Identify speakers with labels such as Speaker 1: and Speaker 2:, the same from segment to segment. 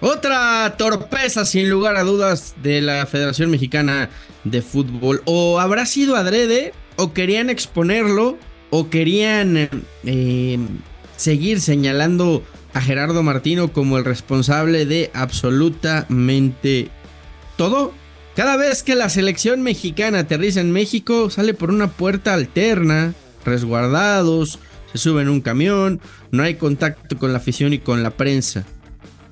Speaker 1: Otra torpeza, sin lugar a dudas, de la Federación Mexicana de Fútbol. O habrá sido adrede, o querían exponerlo, o querían eh, seguir señalando a Gerardo Martino como el responsable de absolutamente todo. Cada vez que la selección mexicana aterriza en México, sale por una puerta alterna, resguardados, se sube en un camión, no hay contacto con la afición y con la prensa.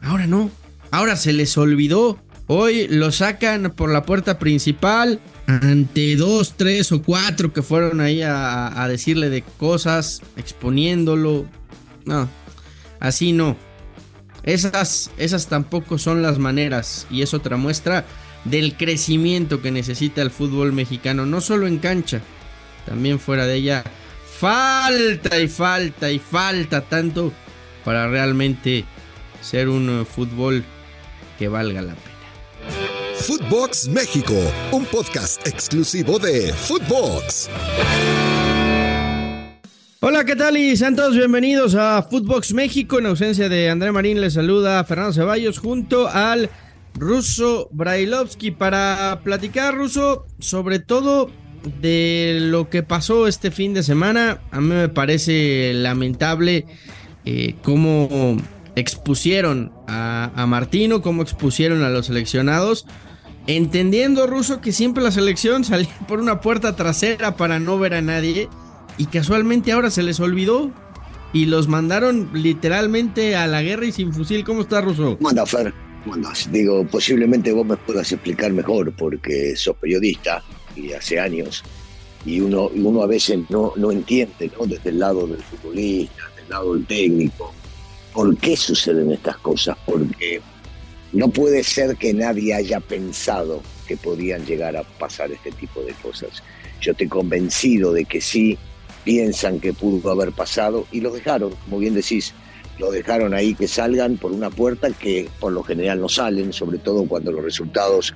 Speaker 1: Ahora no, ahora se les olvidó. Hoy lo sacan por la puerta principal ante dos, tres o cuatro que fueron ahí a, decirle de cosas, exponiéndolo. No, así no. Esas, esas tampoco son las maneras y es otra muestra del crecimiento que necesita el fútbol mexicano, no solo en cancha, también fuera de ella. Falta y falta y falta tanto para realmente ser un uh, fútbol que valga la pena.
Speaker 2: Footbox México, un podcast exclusivo de Footbox.
Speaker 1: Hola, ¿qué tal? Y sean todos bienvenidos a Footbox México. En ausencia de André Marín, les saluda Fernando Ceballos junto al ruso Brailovsky para platicar, ruso, sobre todo de lo que pasó este fin de semana. A mí me parece lamentable eh, cómo expusieron a, a Martino, cómo expusieron a los seleccionados. Entendiendo, Ruso, que siempre la selección salía por una puerta trasera para no ver a nadie. Y casualmente ahora se les olvidó. Y los mandaron literalmente a la guerra y sin fusil. ¿Cómo está, Ruso?
Speaker 3: ¿Cómo anda, Fer? Digo, posiblemente vos me puedas explicar mejor porque sos periodista y hace años. Y uno, uno a veces no, no entiende, ¿no? Desde el lado del futbolista, desde el lado del técnico, por qué suceden estas cosas. Porque no puede ser que nadie haya pensado que podían llegar a pasar este tipo de cosas. Yo estoy convencido de que sí piensan que pudo haber pasado y los dejaron, como bien decís, lo dejaron ahí que salgan por una puerta que por lo general no salen, sobre todo cuando los resultados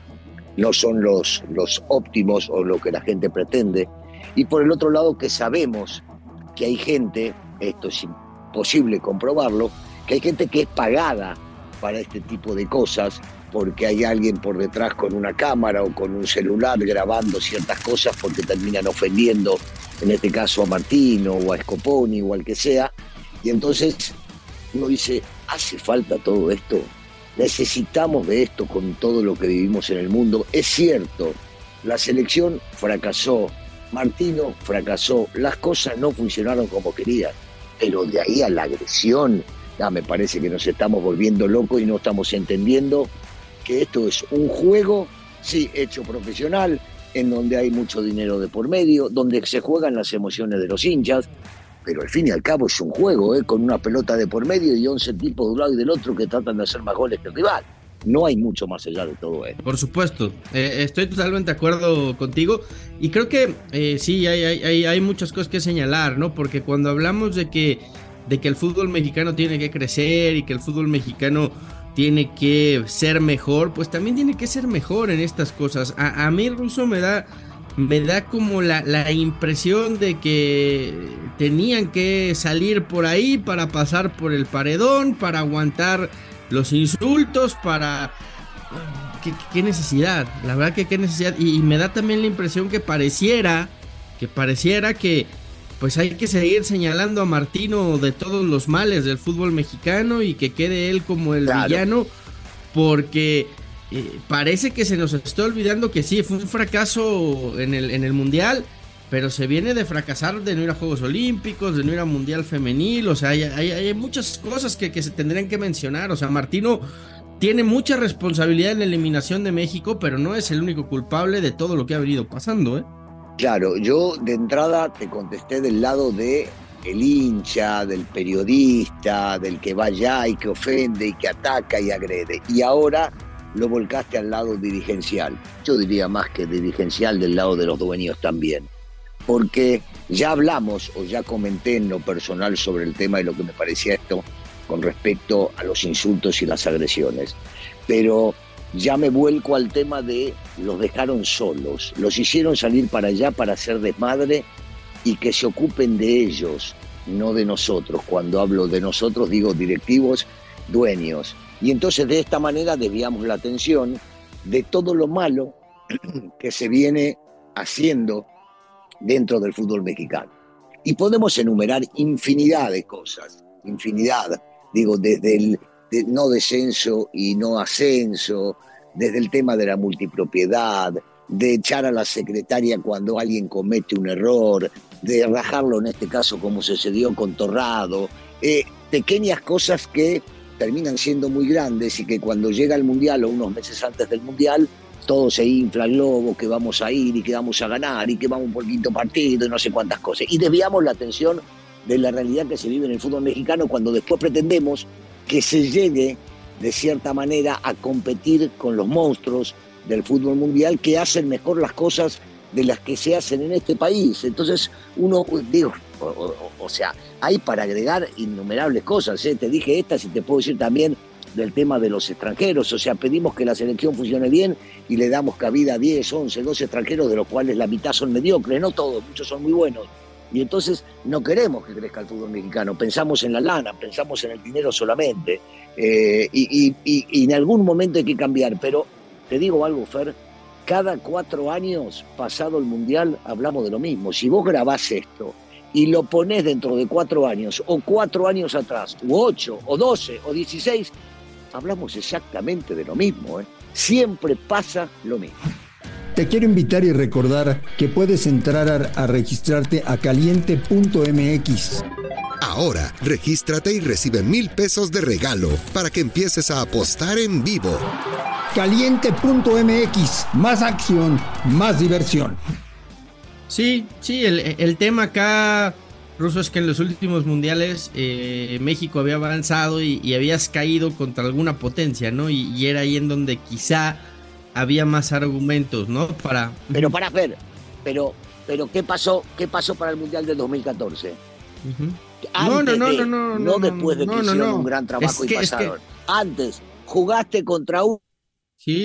Speaker 3: no son los, los óptimos o lo que la gente pretende. Y por el otro lado que sabemos que hay gente, esto es imposible comprobarlo, hay gente que es pagada para este tipo de cosas, porque hay alguien por detrás con una cámara o con un celular grabando ciertas cosas porque terminan ofendiendo, en este caso a Martino o a Scoponi o al que sea. Y entonces uno dice, ¿hace falta todo esto? Necesitamos de esto con todo lo que vivimos en el mundo. Es cierto, la selección fracasó, Martino fracasó, las cosas no funcionaron como querían, pero de ahí a la agresión, me parece que nos estamos volviendo locos y no estamos entendiendo que esto es un juego, sí, hecho profesional, en donde hay mucho dinero de por medio, donde se juegan las emociones de los hinchas, pero al fin y al cabo es un juego, ¿eh? con una pelota de por medio y 11 tipos de un lado y del otro que tratan de hacer más goles que el rival. No hay mucho más allá de todo esto.
Speaker 1: Por supuesto, eh, estoy totalmente de acuerdo contigo y creo que eh, sí, hay, hay, hay, muchas cosas que señalar, ¿no? Porque cuando hablamos de que, de que el fútbol mexicano tiene que crecer y que el fútbol mexicano tiene que ser mejor, pues también tiene que ser mejor en estas cosas. A, mí Russo me da, me da como la, la, impresión de que tenían que salir por ahí para pasar por el paredón, para aguantar los insultos, para... ¿Qué, qué necesidad? La verdad que qué necesidad. Y, y me da también la impresión que pareciera, que pareciera que pues hay que seguir señalando a Martino de todos los males del fútbol mexicano y que quede él como el claro. villano, porque eh, parece que se nos está olvidando que sí, fue un fracaso en el, en el Mundial, pero se viene de fracasar de no ir a Juegos Olímpicos, de no ir a Mundial Femenil, o sea, hay, hay, hay muchas cosas que, que se tendrían que mencionar, o sea, Martino tiene mucha responsabilidad en la eliminación de México, pero no es el único culpable de todo lo que ha venido pasando, ¿eh?
Speaker 3: Claro, yo de entrada te contesté del lado de el hincha, del periodista, del que va allá y que ofende y que ataca y agrede. Y ahora lo volcaste al lado dirigencial. Yo diría más que dirigencial del lado de los dueños también. Porque ya hablamos o ya comenté en lo personal sobre el tema y lo que me parecía esto con respecto a los insultos y las agresiones. Pero ya me vuelco al tema de los dejaron solos, los hicieron salir para allá para hacer desmadre y que se ocupen de ellos, no de nosotros. Cuando hablo de nosotros digo directivos, dueños. Y entonces de esta manera desviamos la atención de todo lo malo que se viene haciendo dentro del fútbol mexicano. Y podemos enumerar infinidad de cosas, infinidad, digo, desde el no descenso y no ascenso, desde el tema de la multipropiedad, de echar a la secretaria cuando alguien comete un error, de rajarlo en este caso como sucedió con Torrado, eh, pequeñas cosas que terminan siendo muy grandes y que cuando llega el Mundial o unos meses antes del Mundial, todo se infla el globo, que vamos a ir y que vamos a ganar y que vamos por quinto partido y no sé cuántas cosas. Y desviamos la atención de la realidad que se vive en el fútbol mexicano cuando después pretendemos que se llegue de cierta manera a competir con los monstruos del fútbol mundial que hacen mejor las cosas de las que se hacen en este país. Entonces, uno, digo, o, sea, hay para agregar innumerables cosas. ¿eh? Te dije estas y te puedo decir también del tema de los extranjeros. O sea, pedimos que la selección funcione bien y le damos cabida a 10, 11, 12 extranjeros, de los cuales la mitad son mediocres, no todos, muchos son muy buenos. Y entonces no queremos que crezca el fútbol mexicano, pensamos en la lana, pensamos en el dinero solamente. Eh, y, en algún momento hay que cambiar, pero te digo algo, Fer, cada cuatro años, pasado el Mundial, hablamos de lo mismo. Si vos grabás esto y lo ponés dentro de cuatro años, o cuatro años atrás, o ocho, o doce, o dieciséis, hablamos exactamente de lo mismo. ¿eh? Siempre pasa lo mismo.
Speaker 4: Te quiero invitar y recordar que puedes entrar a, registrarte a caliente.mx.
Speaker 2: Ahora, regístrate y recibe mil pesos de regalo para que empieces a apostar en vivo
Speaker 4: caliente.mx. Más acción, más diversión.
Speaker 1: Sí, sí, el, tema acá, Ruso, es que en los últimos mundiales eh, México había avanzado y, habías caído contra alguna potencia, ¿no? Y, era ahí en donde quizá había más argumentos, ¿no? Para...
Speaker 3: Pero para ver, pero, pero ¿qué pasó, qué pasó para el mundial del 2014? no, no, no, no, no, no, después de que hicieron un gran trabajo y pasaron. Antes, jugaste contra un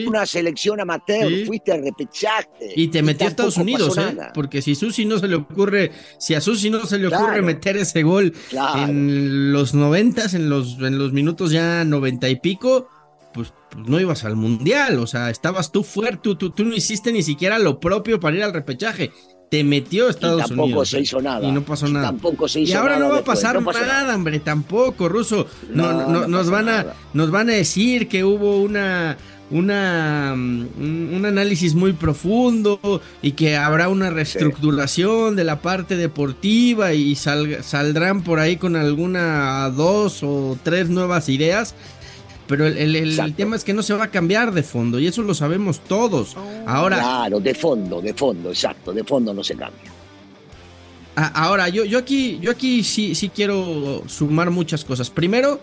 Speaker 3: una selección amateur, fuiste a repechaje.
Speaker 1: Y te metió a Estados Unidos, ¿eh? Porque si Susi no se le ocurre, si a Susi no se le ocurre meter ese gol en los noventas, en los, en los minutos ya noventa y pico, pues, pues, no ibas al mundial. O sea, estabas tú fuerte, tú, tú, no hiciste ni siquiera lo propio para ir al repechaje te metió Estados
Speaker 3: y tampoco
Speaker 1: Unidos.
Speaker 3: se hizo nada.
Speaker 1: Y no pasó nada.
Speaker 3: Tampoco se hizo
Speaker 1: y ahora
Speaker 3: no
Speaker 1: va a pasar nada, hombre, tampoco, Ruso. No, nos van a nos van a decir que hubo una una, un análisis muy profundo y que habrá una reestructuración de la parte deportiva y saldrán por ahí con alguna dos o tres nuevas ideas. Pero el, tema es que no se va a cambiar de fondo y eso lo sabemos todos. Ahora,
Speaker 3: claro, de fondo, de fondo, exacto, de fondo no se cambia.
Speaker 1: Ahora, yo, yo aquí, yo aquí sí, sí quiero sumar muchas cosas. Primero,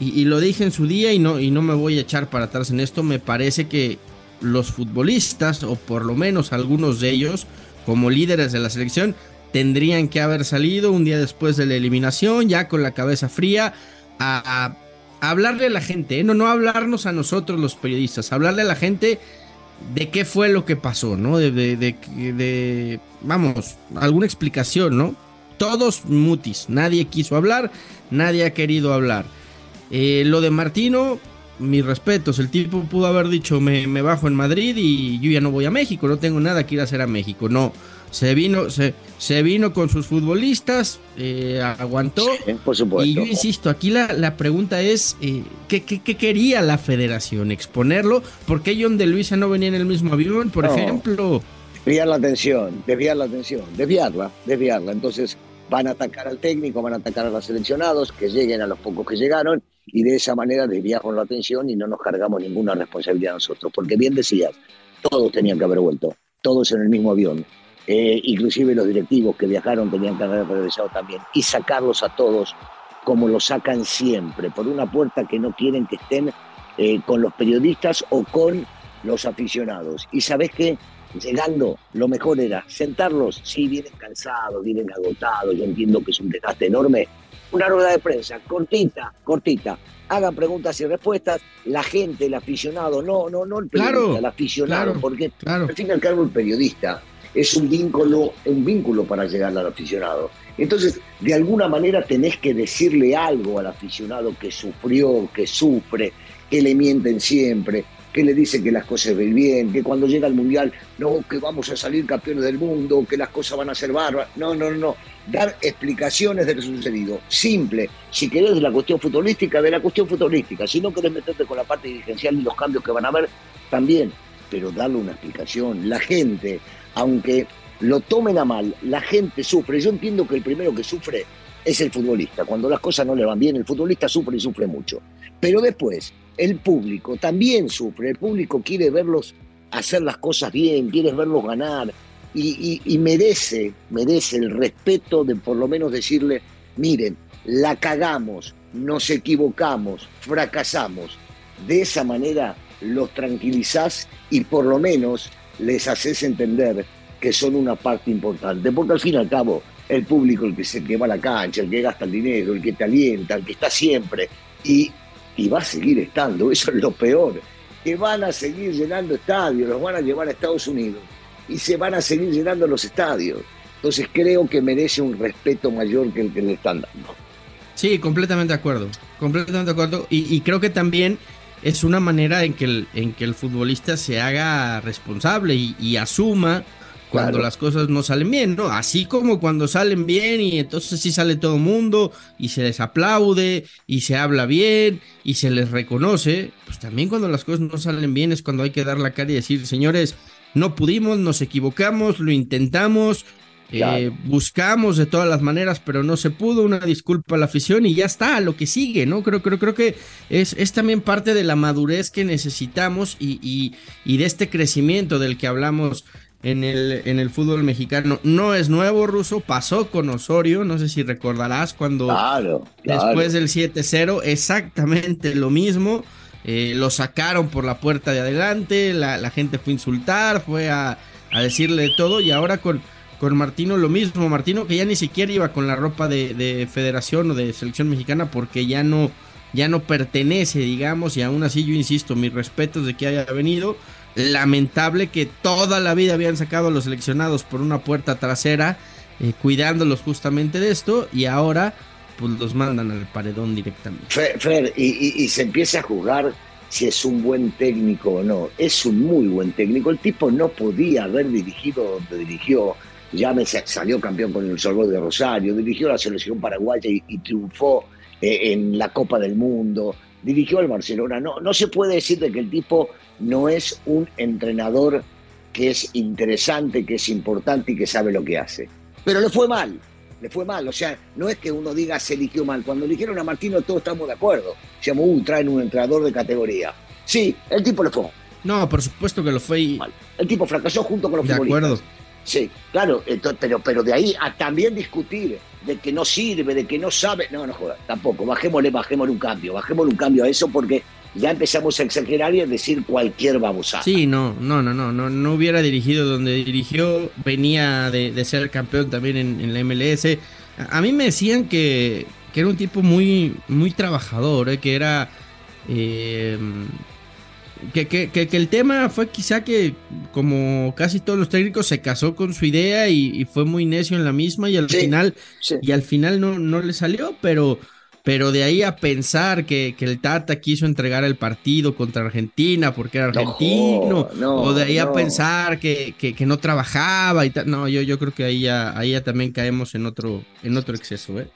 Speaker 1: y, lo dije en su día y no, y no me voy a echar para atrás en esto, me parece que los futbolistas, o por lo menos algunos de ellos, como líderes de la selección, tendrían que haber salido un día después de la eliminación, ya con la cabeza fría, a, hablarle a la gente, ¿eh? no, no hablarnos a nosotros los periodistas, hablarle a la gente de qué fue lo que pasó, ¿no? De, de, de, de vamos, alguna explicación, ¿no? Todos mutis, nadie quiso hablar, nadie ha querido hablar. Eh, lo de Martino, mis respetos, el tipo pudo haber dicho me, bajo en Madrid y yo ya no voy a México, no tengo nada que ir a hacer a México. No, se vino, se, se vino con sus futbolistas, eh, aguantó.
Speaker 3: por supuesto.
Speaker 1: Y yo insisto, aquí la, la pregunta es, eh, ¿qué, ¿qué, quería la federación? ¿Exponerlo? ¿Por qué John de Luisa no venía en el mismo avión, por ejemplo?
Speaker 3: Desviar la atención, desviar la atención, desviarla, desviarla. Entonces van a atacar al técnico, van a atacar a los seleccionados, que lleguen a los pocos que llegaron y de esa manera desviamos la atención y no nos cargamos ninguna responsabilidad nosotros. Porque bien decías, todos tenían que haber vuelto, todos en el mismo avión. Eh, inclusive los directivos que viajaron tenían que haber regresado también, y sacarlos a todos como lo sacan siempre, por una puerta que no quieren que estén eh, con los periodistas o con los aficionados. Y sabes qué, llegando, lo mejor era sentarlos, sí, vienen cansados, vienen agotados, yo entiendo que es un desgaste enorme, una rueda de prensa, cortita, cortita, hagan preguntas y respuestas, la gente, el aficionado, no, no, no el periodista, el aficionado, porque al fin y al cabo el periodista es un vínculo, un vínculo para llegar al aficionado. Entonces, de alguna manera tenés que decirle algo al aficionado que sufrió, que sufre, que le mienten siempre, que le dicen que las cosas ven bien, que cuando llega el Mundial, no, que vamos a salir campeones del mundo, que las cosas van a ser bárbaras. No, no, no. Dar explicaciones de lo sucedido. Simple. Si querés la cuestión futbolística, de la cuestión futbolística. Si no querés meterte con la parte dirigencial y los cambios que van a haber, también. Pero darle una explicación. La gente, aunque lo tomen a mal, la gente sufre. Yo entiendo que el primero que sufre es el futbolista. Cuando las cosas no le van bien, el futbolista sufre y sufre mucho. Pero después, el público también sufre, el público quiere verlos hacer las cosas bien, quiere verlos ganar y, merece, merece el respeto de por lo menos decirle, miren, la cagamos, nos equivocamos, fracasamos. De esa manera los tranquilizás y por lo menos les haces entender que son una parte importante, porque al fin y al cabo el público el que se que va a la cancha, el que gasta el dinero, el que te alienta, el que está siempre y y va a seguir estando, eso es lo peor, que van a seguir llenando estadios, los van a llevar a Estados Unidos y se van a seguir llenando los estadios. Entonces creo que merece un respeto mayor que el que le están dando.
Speaker 1: Sí, completamente de acuerdo, completamente de acuerdo. Y, creo que también es una manera en que el, en que el futbolista se haga responsable y asuma cuando las cosas no salen bien, ¿no? Así como cuando salen bien y entonces sí sale todo el mundo y se les aplaude y se habla bien y se les reconoce, pues también cuando las cosas no salen bien es cuando hay que dar la cara y decir, señores, no pudimos, nos equivocamos, lo intentamos, eh, buscamos de todas las maneras, pero no se pudo. Una disculpa a la afición y ya está, lo que sigue, ¿no? Creo, creo, creo que es, es también parte de la madurez que necesitamos y, y, y de este crecimiento del que hablamos en el, en el fútbol mexicano. No es nuevo, Ruso, pasó con Osorio, no sé si recordarás cuando después del 7-0, exactamente lo mismo. Eh, lo sacaron por la puerta de adelante, la, gente fue a insultar, fue a, decirle todo y ahora con, con Martino lo mismo. Martino que ya ni siquiera iba con la ropa de, de federación o de selección mexicana porque ya no, ya no pertenece, digamos, y aún así yo insisto, mis respetos de que haya venido lamentable que toda la vida habían sacado a los seleccionados por una puerta trasera, eh, cuidándolos justamente de esto, y ahora pues los mandan al paredón directamente.
Speaker 3: Fer, y, se empieza a jugar si es un buen técnico o no. Es un muy buen técnico. El tipo no podía haber dirigido donde dirigió. Ya me salió campeón con el Sorbonne de Rosario, dirigió la selección paraguaya y, triunfó eh, en la Copa del Mundo, dirigió al Barcelona. No, no se puede decir de que el tipo no es un entrenador que es interesante, que es importante y que sabe lo que hace. Pero le fue mal, le fue mal. O sea, no es que uno diga se eligió mal. Cuando eligieron a Martino todos estamos de acuerdo. Decíamos, uh, traen un entrenador de categoría. Sí, el tipo le fue.
Speaker 1: No, por supuesto que lo fue. Mal.
Speaker 3: El tipo fracasó junto con los de acuerdo. Sí, claro, pero, pero de ahí a también discutir de que no sirve, de que no sabe. No, no joda, tampoco. Bajémosle, bajémosle un cambio. Bajémosle un cambio a eso porque ya empezamos a exagerar y a decir cualquier babosa.
Speaker 1: Sí, no, no, no, no, no, no hubiera dirigido donde dirigió, venía de, ser campeón también en, la MLS. A, mí me decían que, que, era un tipo muy, muy trabajador, eh, que era... Eh, que, que, que, el tema fue quizá que, como casi todos los técnicos, se casó con su idea y, fue muy necio en la misma y al final, y al final no, no le salió, pero pero de ahí a pensar que, el Tata quiso entregar el partido contra Argentina porque era argentino, o de ahí a pensar que, no trabajaba y tal. No, yo, yo creo que ahí ya, ahí ya también caemos en otro, en otro exceso. ¿eh?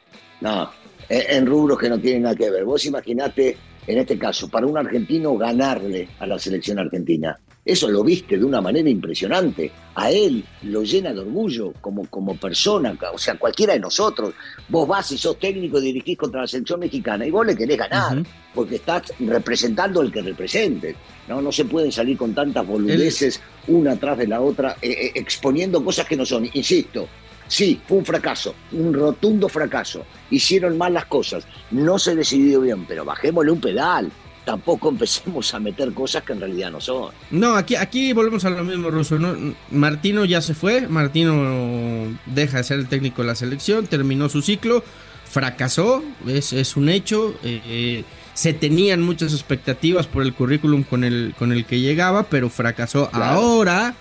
Speaker 3: No, en, rubros que no tienen nada que ver. Vos imaginate, en este caso, para un argentino ganarle a la selección argentina. Eso lo viste de una manera impresionante. A él lo llena de orgullo como, como persona, o sea, cualquiera de nosotros. Vos vas y sos técnico y dirigís contra la selección mexicana y vos le querés ganar, porque estás representando al que representes. ¿no? no se pueden salir con tantas boludeces una tras de la otra, eh, eh, exponiendo cosas que no son. Insisto, Sí, fue un fracaso, un rotundo fracaso. Hicieron mal las cosas, no se decidió bien, pero bajémosle un pedal tampoco empecemos a meter cosas que en realidad no son.
Speaker 1: No, aquí, aquí volvemos a lo mismo, Russo. ¿no? Martino ya se fue, Martino deja de ser el técnico de la selección, terminó su ciclo, fracasó, es, es un hecho. Eh, se tenían muchas expectativas por el currículum con el, con el que llegaba, pero fracasó. Ahora,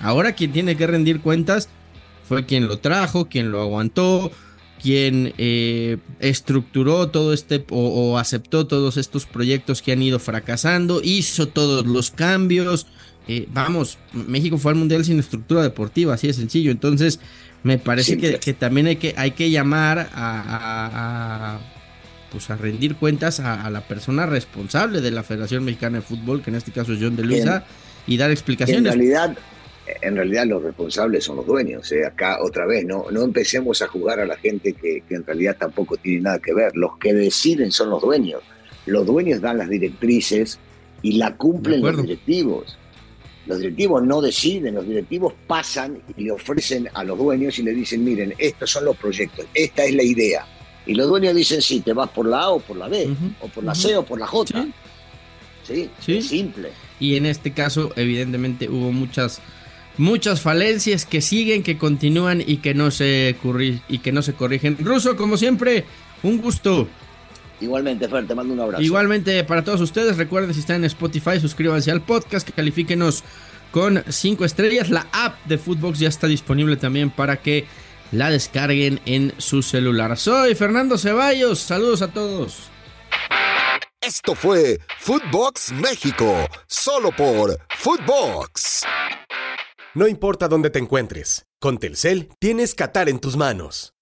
Speaker 1: ahora quien tiene que rendir cuentas fue quien lo trajo, quien lo aguantó, quien eh, estructuró todo este o, aceptó todos estos proyectos que han ido fracasando, hizo todos los cambios. Eh, vamos, México fue al Mundial sin estructura deportiva, así de sencillo. Entonces, me parece que, también hay que, hay que llamar a, pues a rendir cuentas a, la persona responsable de la Federación Mexicana de Fútbol, que en este caso es John de Luisa, y dar explicaciones.
Speaker 3: En realidad, en realidad los responsables son los dueños. ¿eh? Acá otra vez, no, no empecemos a jugar a la gente que, en realidad tampoco tiene nada que ver. Los que deciden son los dueños. Los dueños dan las directrices y la cumplen los directivos. Los directivos no deciden, los directivos pasan y le ofrecen a los dueños y le dicen, miren, estos son los proyectos, esta es la idea. Y los dueños dicen, sí, te vas por la A o por la B, o por la C o por la J. ¿Sí? ¿Sí? Es simple.
Speaker 1: Y en este caso, evidentemente, hubo muchas muchas falencias que siguen, que continúan y que no se, y que no se corrigen. Ruso, como siempre, un gusto.
Speaker 3: Igualmente, Fer, te mando un abrazo.
Speaker 1: Igualmente para todos ustedes, recuerden si están en Spotify, suscríbanse al podcast, que califíquenos con 5 estrellas. La app de Footbox ya está disponible también para que la descarguen en su celular. Soy Fernando Ceballos, saludos a todos.
Speaker 2: Esto fue Footbox México, solo por Footbox.
Speaker 5: No importa dónde te encuentres, con Telcel tienes Qatar en tus manos.